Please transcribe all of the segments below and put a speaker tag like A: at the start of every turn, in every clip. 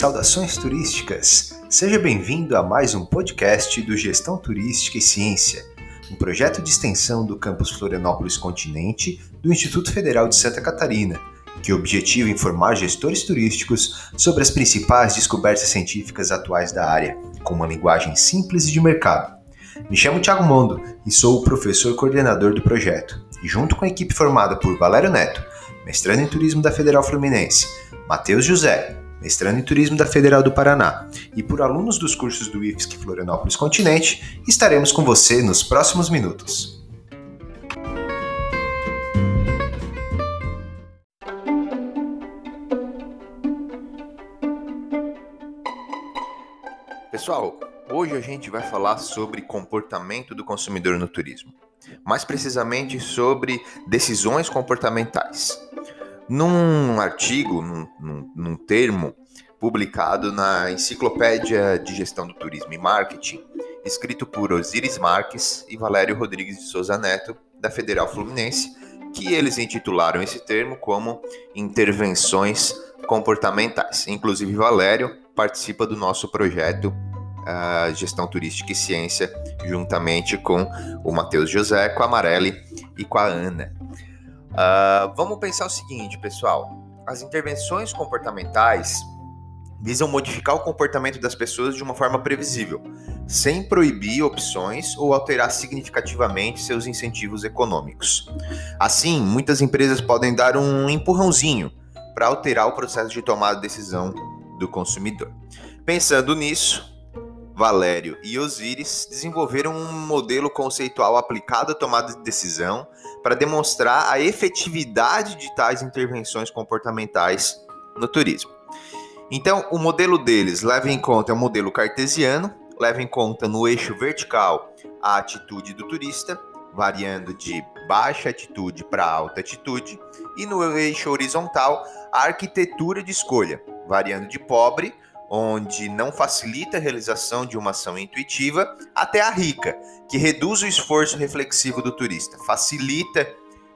A: Saudações turísticas! Seja bem-vindo a mais um podcast do Gestão Turística e Ciência, um projeto de extensão do campus Florianópolis Continente do Instituto Federal de Santa Catarina, que objetiva informar gestores turísticos sobre as principais descobertas científicas atuais da área, com uma linguagem simples e de mercado. Me chamo Thiago Mondo e sou o professor coordenador do projeto, e junto com a equipe formada por Valério Neto, mestrando em turismo da Federal Fluminense, Matheus José, mestrando em Turismo da Federal do Paraná, e por alunos dos cursos do IFSC Florianópolis Continente, estaremos com você nos próximos minutos. Pessoal, hoje a gente vai falar sobre comportamento do consumidor no turismo. Mais precisamente sobre decisões comportamentais num artigo, num, num, num termo publicado na Enciclopédia de Gestão do Turismo e Marketing, escrito por Osiris Marques e Valério Rodrigues de Souza Neto, da Federal Fluminense, que eles intitularam esse termo como intervenções comportamentais. Inclusive, Valério participa do nosso projeto uh, Gestão Turística e Ciência, juntamente com o Matheus José, com a Amarelli e com a Ana. Uh, vamos pensar o seguinte, pessoal: as intervenções comportamentais visam modificar o comportamento das pessoas de uma forma previsível, sem proibir opções ou alterar significativamente seus incentivos econômicos. Assim, muitas empresas podem dar um empurrãozinho para alterar o processo de tomada de decisão do consumidor. Pensando nisso, Valério e Osiris desenvolveram um modelo conceitual aplicado à tomada de decisão para demonstrar a efetividade de tais intervenções comportamentais no turismo. Então, o modelo deles leva em conta um modelo cartesiano, leva em conta no eixo vertical a atitude do turista, variando de baixa atitude para alta atitude, e no eixo horizontal a arquitetura de escolha, variando de pobre onde não facilita a realização de uma ação intuitiva, até a rica, que reduz o esforço reflexivo do turista, facilita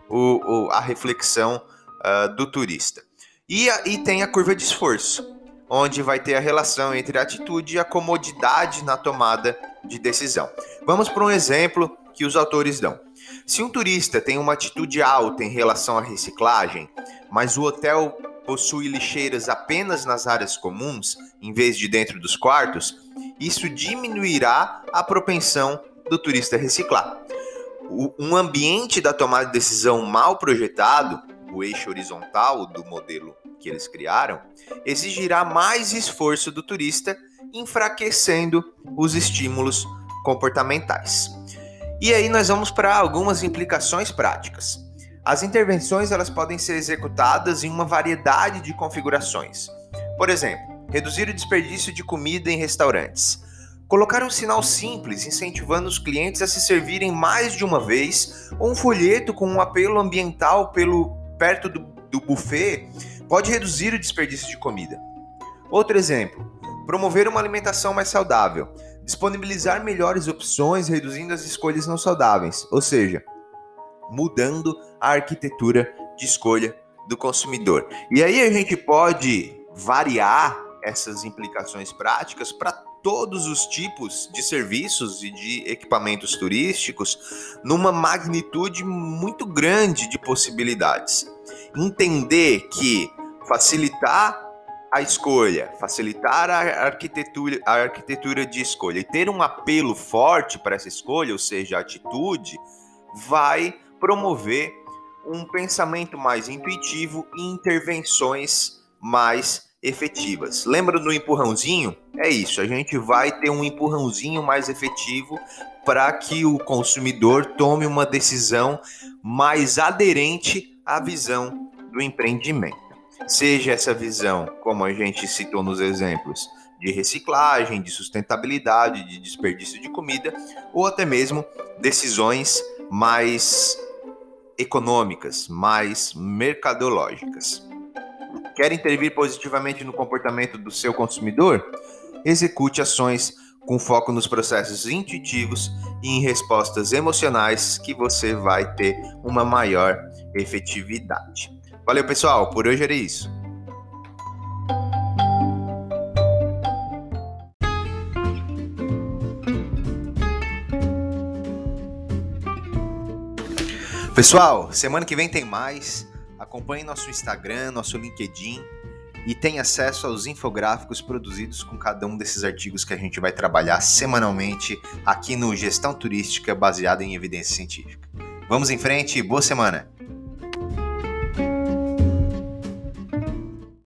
A: o, o, a reflexão uh, do turista. E, a, e tem a curva de esforço, onde vai ter a relação entre a atitude e a comodidade na tomada de decisão. Vamos para um exemplo que os autores dão. Se um turista tem uma atitude alta em relação à reciclagem, mas o hotel possui lixeiras apenas nas áreas comuns, em vez de dentro dos quartos, isso diminuirá a propensão do turista reciclar. um ambiente da tomada de decisão mal projetado, o eixo horizontal do modelo que eles criaram, exigirá mais esforço do turista, enfraquecendo os estímulos comportamentais. E aí nós vamos para algumas implicações práticas. As intervenções elas podem ser executadas em uma variedade de configurações. Por exemplo, reduzir o desperdício de comida em restaurantes. Colocar um sinal simples incentivando os clientes a se servirem mais de uma vez, ou um folheto com um apelo ambiental pelo perto do, do buffet pode reduzir o desperdício de comida. Outro exemplo, promover uma alimentação mais saudável, disponibilizar melhores opções, reduzindo as escolhas não saudáveis, ou seja, mudando a arquitetura de escolha do consumidor. E aí a gente pode variar essas implicações práticas para todos os tipos de serviços e de equipamentos turísticos numa magnitude muito grande de possibilidades. Entender que facilitar a escolha, facilitar a arquitetura, a arquitetura de escolha e ter um apelo forte para essa escolha, ou seja, a atitude, vai promover um pensamento mais intuitivo e intervenções mais efetivas. Lembra do empurrãozinho? É isso, a gente vai ter um empurrãozinho mais efetivo para que o consumidor tome uma decisão mais aderente à visão do empreendimento. Seja essa visão, como a gente citou nos exemplos, de reciclagem, de sustentabilidade, de desperdício de comida, ou até mesmo decisões mais econômicas, mais mercadológicas. Quer intervir positivamente no comportamento do seu consumidor? Execute ações com foco nos processos intuitivos e em respostas emocionais que você vai ter uma maior efetividade. Valeu, pessoal, por hoje era isso. Pessoal, semana que vem tem mais. Acompanhe nosso Instagram, nosso LinkedIn e tenha acesso aos infográficos produzidos com cada um desses artigos que a gente vai trabalhar semanalmente aqui no Gestão Turística baseada em evidência científica. Vamos em frente, boa semana!